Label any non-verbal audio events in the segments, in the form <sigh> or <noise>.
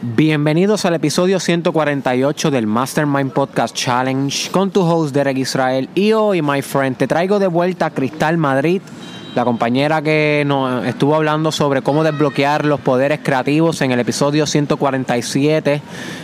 Bienvenidos al episodio 148 del Mastermind Podcast Challenge con tu host Derek Israel. Y hoy, my friend, te traigo de vuelta a Cristal Madrid la compañera que nos estuvo hablando sobre cómo desbloquear los poderes creativos en el episodio 147,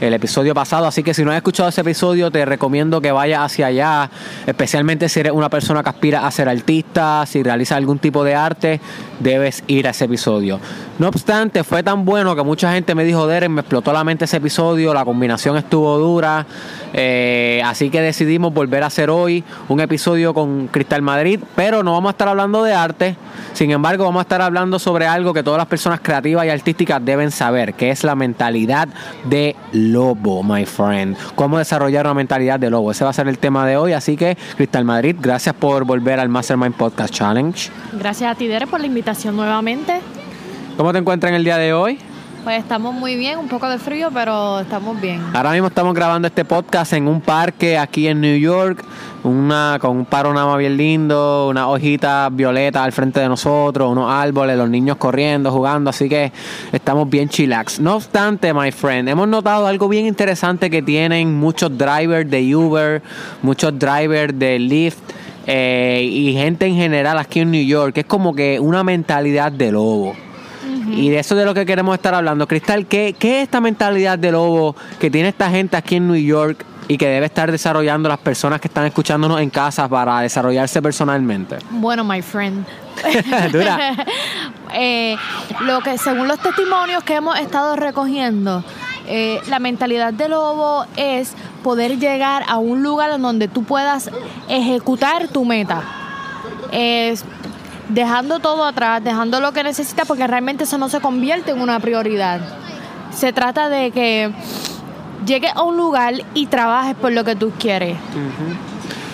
el episodio pasado. Así que si no has escuchado ese episodio, te recomiendo que vayas hacia allá, especialmente si eres una persona que aspira a ser artista, si realizas algún tipo de arte, debes ir a ese episodio. No obstante, fue tan bueno que mucha gente me dijo, Derek, me explotó la mente ese episodio, la combinación estuvo dura, eh, así que decidimos volver a hacer hoy un episodio con Cristal Madrid, pero no vamos a estar hablando de arte sin embargo, vamos a estar hablando sobre algo que todas las personas creativas y artísticas deben saber, que es la mentalidad de lobo, my friend. Cómo desarrollar una mentalidad de lobo. Ese va a ser el tema de hoy. Así que, Cristal Madrid, gracias por volver al Mastermind Podcast Challenge. Gracias a ti, Dere, por la invitación nuevamente. ¿Cómo te encuentras en el día de hoy? Pues estamos muy bien, un poco de frío, pero estamos bien. Ahora mismo estamos grabando este podcast en un parque aquí en New York, una, con un panorama bien lindo, una hojita violeta al frente de nosotros, unos árboles, los niños corriendo, jugando, así que estamos bien chillax. No obstante, my friend, hemos notado algo bien interesante que tienen muchos drivers de Uber, muchos drivers de Lyft. Eh, y gente en general aquí en New York, es como que una mentalidad de lobo. Y de eso de lo que queremos estar hablando. Cristal, ¿qué, ¿qué es esta mentalidad de lobo que tiene esta gente aquí en New York y que debe estar desarrollando las personas que están escuchándonos en casa para desarrollarse personalmente? Bueno, my friend. <laughs> <laughs> eh, lo que según los testimonios que hemos estado recogiendo, eh, la mentalidad de lobo es poder llegar a un lugar en donde tú puedas ejecutar tu meta. Es dejando todo atrás, dejando lo que necesita, porque realmente eso no se convierte en una prioridad. Se trata de que llegues a un lugar y trabajes por lo que tú quieres.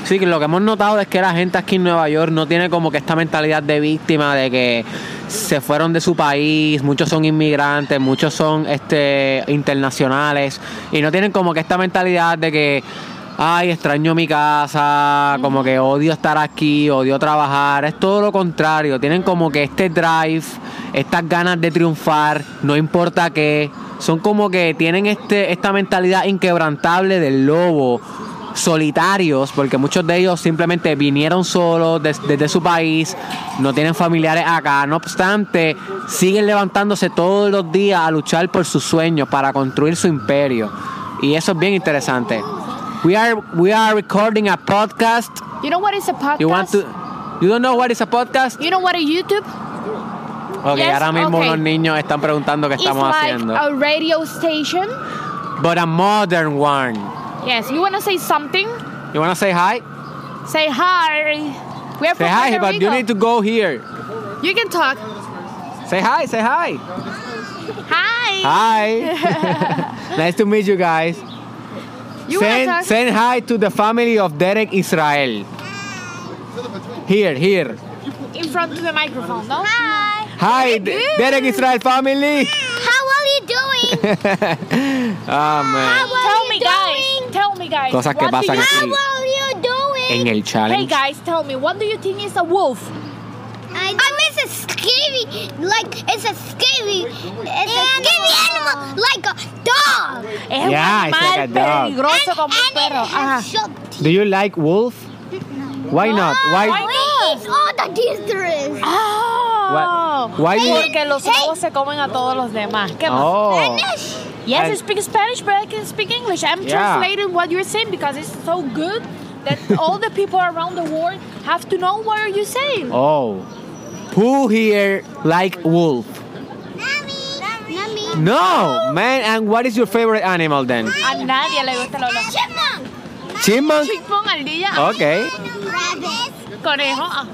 Sí, que lo que hemos notado es que la gente aquí en Nueva York no tiene como que esta mentalidad de víctima, de que se fueron de su país, muchos son inmigrantes, muchos son este internacionales y no tienen como que esta mentalidad de que ay, extraño mi casa, como que odio estar aquí, odio trabajar. Es todo lo contrario. Tienen como que este drive, estas ganas de triunfar, no importa qué. Son como que tienen este, esta mentalidad inquebrantable del lobo solitarios, porque muchos de ellos simplemente vinieron solos desde su país, no tienen familiares acá, no obstante, siguen levantándose todos los días a luchar por sus sueños, para construir su imperio. Y eso es bien interesante. We are we are recording a podcast. You know what is a podcast? You want to You don't know what is a podcast? You know what is YouTube? Ok, yes? ahora mismo okay. los niños están preguntando qué It's estamos like haciendo. a radio station. But a modern one. Yes, you want to say something? You want to say hi? Say hi. We are say from hi, Puerto but Rico. you need to go here. You can talk. Say hi, say hi. Hi. Hi. <laughs> <laughs> nice to meet you guys. You send, send hi to the family of Derek Israel. Here, here. In front of the microphone, no? Hi. Hi, D- Derek Israel family. How are you doing? oh, <laughs> man. How are Tell you me, doing? guys. Tell me, guys. Cosas que pasan aquí. How are you doing? En el challenge. Hey, guys, tell me, what do you think is a wolf? I, mean, it's a scary, like it's a scary, it's a scary animal, like a dog. Es Yeah, un it's like a dog. peligroso como un and perro. it Ajá. has teeth. Do you like wolf? Why not? Ah, why? why We eat all the teeth there is. Oh. What- why you- Porque los Hey. lobos se comen a todos los demás. ¿Qué más? Oh. Finish. Yes, I And- speak Spanish, but I can speak English. I'm Yeah. translating what you're saying because it's so good that all the people around the world have to know what are you saying. Oh. Who here like wolf? Mommy. Mommy. No, man. And what is your favorite animal then? A nadie le gusta los lobos. Chipmunk. Chipmunk? Chimpón, ardilla, Okay. Rabbit. conejo. ah.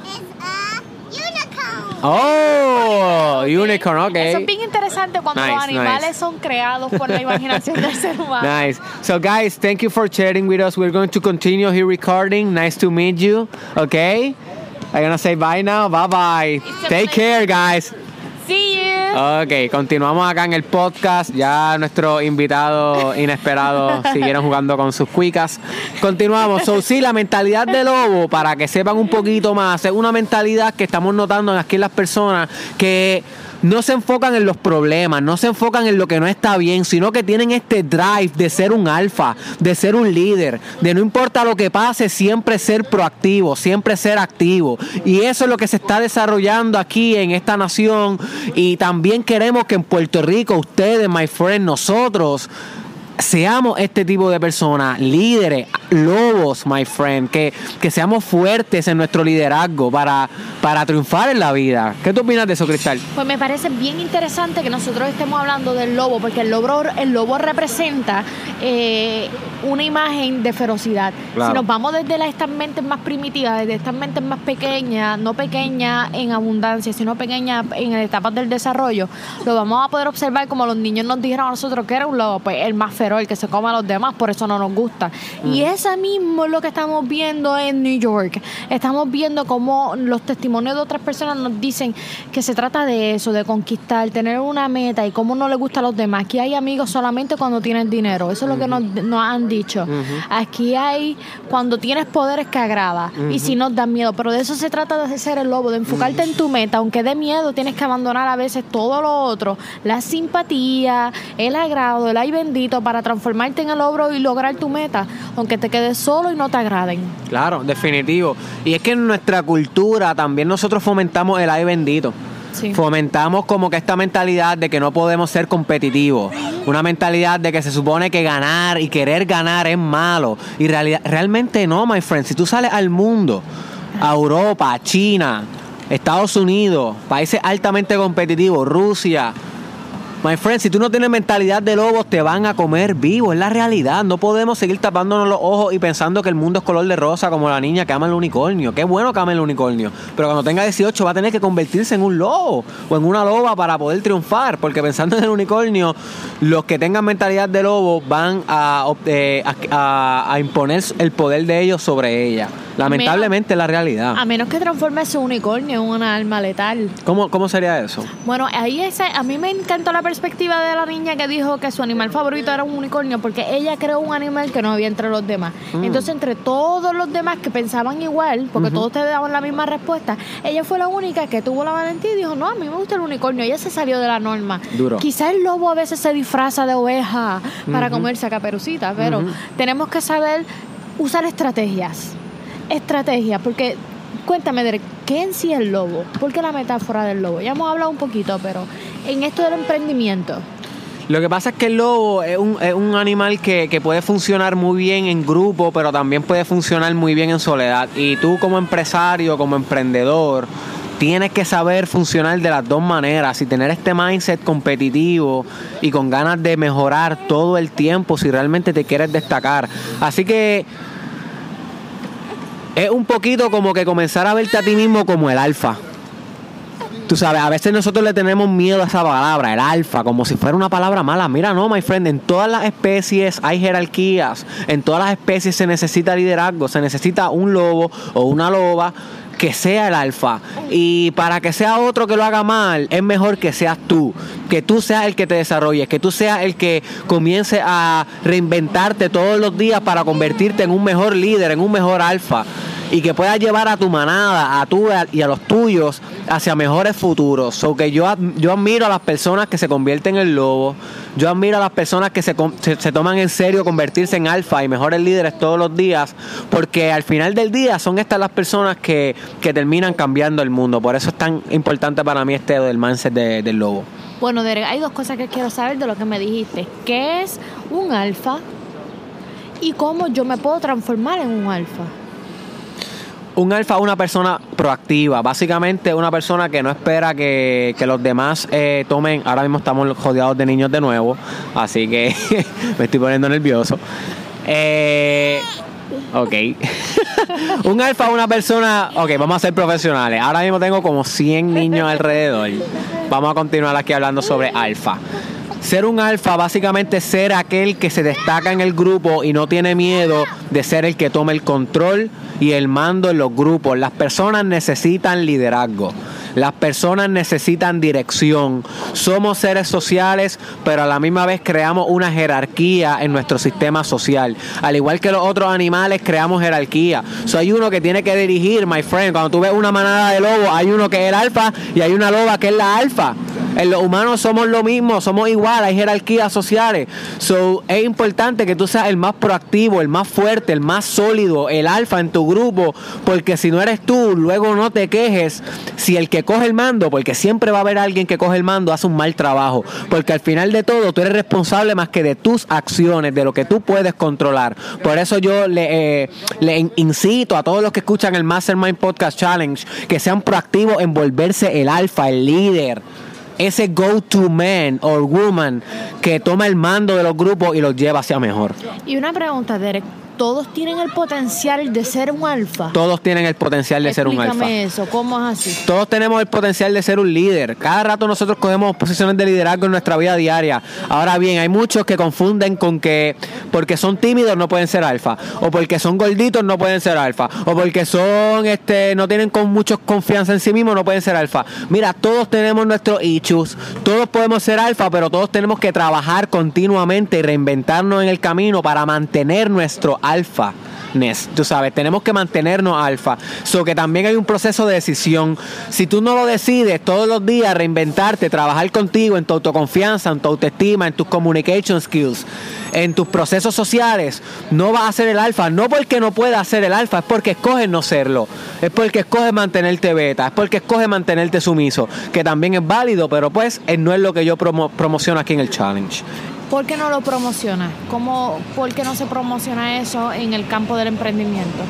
Unicorn. Oh, unicorn. Eso Okay. es bien interesante cuando Nice, los animales nice. son creados por la imaginación del ser <laughs> humano. Nice. So, guys, thank you for chatting with us. We're going to continue here recording. Nice to meet you. Okay. I'm gonna say bye now. Bye bye. Take care, guys. See you. Ok, continuamos acá en el podcast. Ya nuestros invitados inesperados <laughs> siguieron jugando con sus cuicas. Continuamos. So, sí, la mentalidad de lobo, para que sepan un poquito más, es una mentalidad que estamos notando aquí en las personas que no se enfocan en los problemas, no se enfocan en lo que no está bien, sino que tienen este drive de ser un alfa, de ser un líder, de no importa lo que pase, siempre ser proactivo, siempre ser activo. Y eso es lo que se está desarrollando aquí en esta nación. Y también queremos que en Puerto Rico, ustedes, my friend, nosotros, seamos este tipo de personas, líderes, lobos, my friend, que, que seamos fuertes en nuestro liderazgo para, para triunfar en la vida. ¿Qué tú opinas de eso, Cristal? Pues me parece bien interesante que nosotros estemos hablando del lobo, porque el lobo, el lobo representa eh, una imagen de ferocidad. Claro. Si nos vamos desde las, estas mentes más primitivas, desde estas mentes más pequeñas, no pequeñas en abundancia, sino pequeñas en etapas del desarrollo, lo vamos a poder observar como los niños nos dijeron a nosotros que era un lobo, pues el más feroz, el que se come a los demás, por eso no nos gusta. Y esa mismo es lo que estamos viendo en New York. Estamos viendo cómo los testimonios de otras personas nos dicen que se trata de eso, de conquistar, tener una meta y cómo no le gusta a los demás. Aquí hay amigos solamente cuando tienen dinero. Eso es lo que nos, nos han dicho. Aquí hay cuando tienes poderes que agrada y si nos dan miedo. Pero de eso se trata de ser el lobo, de enfocarte en tu meta. Aunque dé miedo, tienes que abandonar a veces todo lo otro. La simpatía, el agrado, el ay bendito para transformarte en el lobo y lograr tu meta. Aunque te quedes solo y no te agraden. Claro, definitivo. Y es que en nuestra cultura también nosotros fomentamos el ay bendito. Sí. Fomentamos como que esta mentalidad de que no podemos ser competitivos. Una mentalidad de que se supone que ganar y querer ganar es malo. Y realidad, realmente no, my friend. Si tú sales al mundo, a Europa, a China, Estados Unidos, países altamente competitivos, Rusia. My friend, si tú no tienes mentalidad de lobos, te van a comer vivo. Es la realidad. No podemos seguir tapándonos los ojos y pensando que el mundo es color de rosa como la niña que ama el unicornio. Qué bueno que ama el unicornio. Pero cuando tenga 18 va a tener que convertirse en un lobo o en una loba para poder triunfar. Porque pensando en el unicornio, los que tengan mentalidad de lobo van a, eh, a, a- a imponer el poder de ellos sobre ella. Lamentablemente es la realidad. A menos que transforme ese unicornio en una alma letal. ¿Cómo, ¿Cómo sería eso? Bueno, ahí ese, a mí me encantó la perspectiva de la niña que dijo que su animal favorito era un unicornio porque ella creó un animal que no había entre los demás. Mm. Entonces, entre todos los demás que pensaban igual, porque todos te daban la misma respuesta, ella fue la única que tuvo la valentía y dijo, no, a mí me gusta el unicornio. Ella se salió de la norma. Duro. Quizá el lobo a veces se disfraza de oveja para comerse a caperucita, pero tenemos que saber usar estrategias. Estrategias, porque cuéntame, Derek, ¿qué en sí es el lobo? ¿Por qué la metáfora del lobo? Ya hemos hablado un poquito, pero en esto del emprendimiento, Lo que pasa es que el lobo es un, es un animal que, que puede funcionar muy bien en grupo, pero también puede funcionar muy bien en soledad. Y tú como empresario, como emprendedor, tienes que saber funcionar de las dos maneras y tener este mindset competitivo y con ganas de mejorar todo el tiempo si realmente te quieres destacar. Así que es un poquito como que comenzar a verte a ti mismo como el alfa. Tú sabes, a veces nosotros le tenemos miedo a esa palabra, el alfa, como si fuera una palabra mala. Mira, no, my friend, en todas las especies hay jerarquías, en todas las especies se necesita liderazgo, se necesita un lobo o una loba que sea el alfa. Y para que sea otro que lo haga mal, es mejor que seas tú, que tú seas el que te desarrolles, que tú seas el que comience a reinventarte todos los días para convertirte en un mejor líder, en un mejor alfa y que puedas llevar a tu manada, a tú y a los tuyos hacia mejores futuros. So que yo, yo admiro a las personas que se convierten en lobo, yo admiro a las personas que se, se, toman en serio convertirse en alfa y mejores líderes todos los días, porque al final del día son estas las personas que, que terminan cambiando el mundo. Por eso es tan importante para mí este del mindset de- del lobo. bueno, Derek, hay dos cosas que quiero saber de lo que me dijiste. ¿Qué es un alfa? ¿Y cómo yo me puedo transformar en un alfa? Un alfa es una persona proactiva, básicamente una persona que no espera que, que los demás eh, tomen, ahora mismo estamos rodeados de niños de nuevo, así que <laughs> me estoy poniendo nervioso. Eh, ok. <laughs> un alfa es una persona, ok, vamos a ser profesionales. Ahora mismo tengo como 100 niños alrededor. Vamos a continuar aquí hablando sobre alfa. Ser un alfa básicamente ser aquel que se destaca en el grupo y no tiene miedo de ser el que tome el control y el mando en los grupos. Las personas necesitan liderazgo. Las personas necesitan dirección. Somos seres sociales, pero a la misma vez creamos una jerarquía en nuestro sistema social. Al igual que los otros animales, creamos jerarquía. So, hay uno que tiene que dirigir, my friend. Cuando tú ves una manada de lobos, hay uno que es el alfa y hay una loba que es la alfa. En los humanos somos lo mismo, somos igual, hay jerarquías sociales. So, es importante que tú seas el más proactivo, el más fuerte, el más sólido, el alfa en tu grupo, porque si no eres tú, luego no te quejes si el que coge el mando, porque siempre va a haber alguien que coge el mando, hace un mal trabajo. Porque al final de todo, tú eres responsable más que de tus acciones, de lo que tú puedes controlar. Por eso yo le, eh, le incito a todos los que escuchan el Mastermind Podcast Challenge que sean proactivos en volverse el alfa, el líder ese go-to man or woman que toma el mando de los grupos y los lleva hacia mejor. Y una pregunta, Derek todos tienen el potencial de ser un alfa. Todos tienen el potencial de ser un alfa. Eso, ¿cómo es así? Todos tenemos el potencial de ser un líder. Cada rato nosotros cogemos posiciones de liderazgo en nuestra vida diaria. Ahora bien, hay muchos que confunden con que porque son tímidos no pueden ser alfa, o porque son gorditos no pueden ser alfa, o porque son este no tienen con mucha confianza en sí mismos no pueden ser alfa. Mira, todos tenemos nuestros issues, todos podemos ser alfa, pero todos tenemos que trabajar continuamente y reinventarnos en el camino para mantener nuestro alfa. Tú sabes, tenemos que mantenernos alfa. So que también hay un proceso de decisión. Si tú no lo decides todos los días, reinventarte, trabajar contigo en tu autoconfianza, en tu autoestima, en tus communication skills, en tus procesos sociales, no vas a ser el alfa. No porque no puedas ser el alfa, es porque escoges no serlo. Es porque escoges mantenerte beta, es porque escoges mantenerte sumiso, que también es válido, pero pues no es lo que yo promociono aquí en el challenge. ¿Por qué no lo promociona? ¿Cómo, ¿Por qué no se promociona eso en el campo del emprendimiento?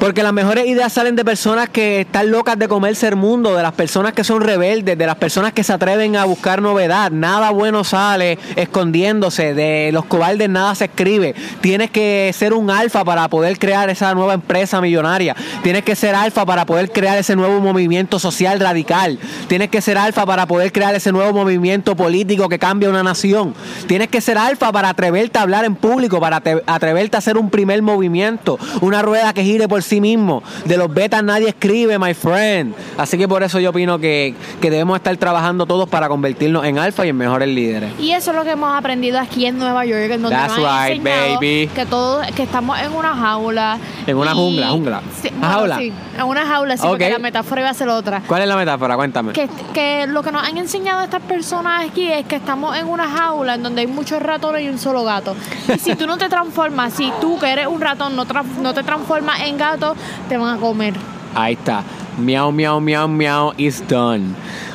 Porque las mejores ideas salen de personas que están locas de comerse el mundo, de las personas que son rebeldes, de las personas que se atreven a buscar novedad. Nada bueno sale escondiéndose, de los cobardes nada se escribe. Tienes que ser un alfa para poder crear esa nueva empresa millonaria. Tienes que ser alfa para poder crear ese nuevo movimiento social radical. Tienes que ser alfa para poder crear ese nuevo movimiento político que cambia una nación. Tienes que ser alfa para atreverte a hablar en público, para atreverte a hacer un primer movimiento, una rueda que gire por sí mismo. De los betas nadie escribe, my friend. Así que por eso yo opino que, debemos estar trabajando todos para convertirnos en alfa y en mejores líderes. Y eso es lo que hemos aprendido aquí en Nueva York, en donde That's right, baby. que todos, que estamos en una jaula. En una jungla, jungla. jaula? Sí, en una jaula, sí, porque la metáfora iba a ser otra. ¿Cuál es la metáfora? Cuéntame. Que, que lo que nos han enseñado estas personas aquí es que estamos en una jaula en donde hay muchos ratones y un solo gato. Y si tú no te transformas, si tú que eres un ratón no, no te transformas en gato, te van a comer. Ahí está. Miau, miau, miau, miau, is done.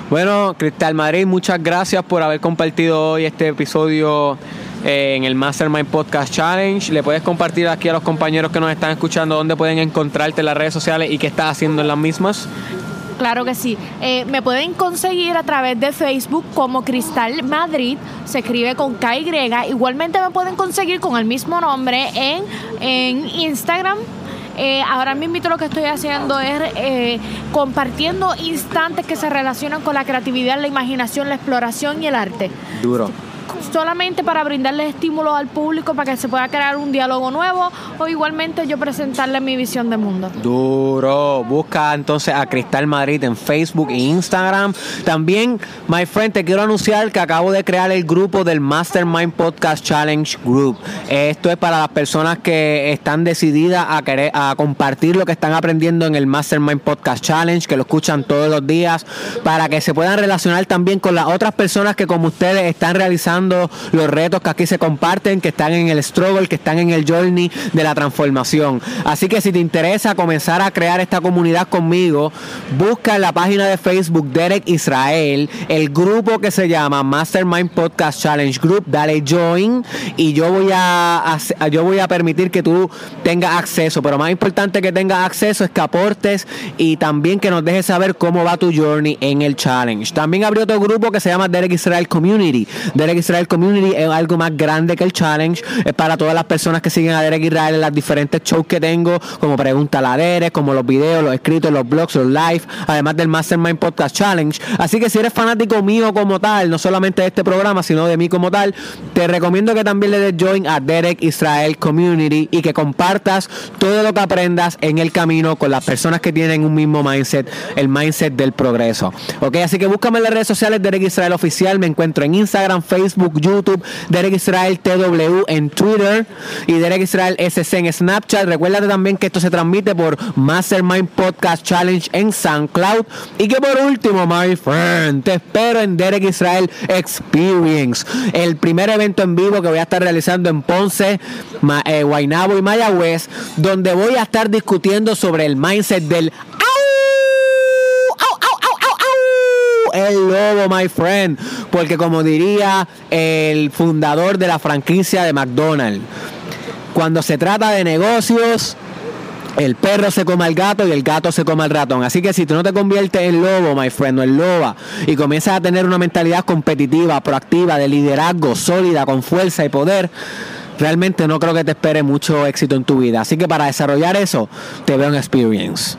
Bueno, Cristal Madrid, muchas gracias por haber compartido hoy este episodio eh, en el Mastermind Podcast Challenge. Le puedes compartir aquí a los compañeros que nos están escuchando dónde pueden encontrarte en las redes sociales y qué estás haciendo en las mismas. Claro que sí. Eh, me pueden conseguir a través de Facebook como Cristal Madrid. Se escribe con KY. Igualmente me pueden conseguir con el mismo nombre en, en Instagram eh, ahora mismo lo que estoy haciendo es eh, compartiendo instantes que se relacionan con la creatividad, la imaginación, la exploración y el arte. Duro solamente para brindarle estímulo al público para que se pueda crear un diálogo nuevo o igualmente yo presentarle mi visión de mundo. Duro. Busca entonces a Cristal Madrid en Facebook e Instagram. También, my friend, te quiero anunciar que acabo de crear el grupo del Mastermind Podcast Challenge Group. Esto es para las personas que están decididas a querer a compartir lo que están aprendiendo en el Mastermind Podcast Challenge, que lo escuchan todos los días, para que se puedan relacionar también con las otras personas que como ustedes están realizando los retos que aquí se comparten, que están en el struggle, que están en el journey de la transformación. Así que si te interesa comenzar a crear esta comunidad conmigo, busca en la página de Facebook Derek Israel el grupo que se llama Mastermind Podcast Challenge Group. Dale join y yo voy a, yo voy a permitir que tú tengas acceso. Pero más importante que tengas acceso es que aportes y también que nos dejes saber cómo va tu journey en el challenge. También abrió otro grupo que se llama Derek Israel Community. Derek Israel Community es algo más grande que el challenge. Es para todas las personas que siguen a Derek Israel en las diferentes shows que tengo, como Pregunta a Derek, como los videos, los escritos, los blogs, los live, además del Mastermind Podcast Challenge. Así que si eres fanático mío como tal, no solamente de este programa, sino de mí como tal, te recomiendo que también le des join a Derek Israel Community y que compartas todo lo que aprendas en el camino con las personas que tienen un mismo mindset, el mindset del progreso. Ok, así que búscame en las redes sociales Derek Israel Oficial, me encuentro en Instagram, Facebook, Facebook, YouTube, Derek Israel TW en Twitter y Derek Israel SC en Snapchat. Recuérdate también que esto se transmite por Mastermind Podcast Challenge en SoundCloud. Y que por último, my friend, te espero en Derek Israel Experience, el primer evento en vivo que voy a estar realizando en Ponce, eh, Guaynabo y Mayagüez, donde voy a estar discutiendo sobre el mindset del El lobo, my friend. Porque como diría el fundador de la franquicia de McDonald's, cuando se trata de negocios, el perro se come al gato y el gato se come al ratón. Así que si tú no te conviertes en lobo, my friend, o en loba, y comienzas a tener una mentalidad competitiva, proactiva, de liderazgo, sólida, con fuerza y poder, realmente no creo que te espere mucho éxito en tu vida. Así que para desarrollar eso, te veo en Experience.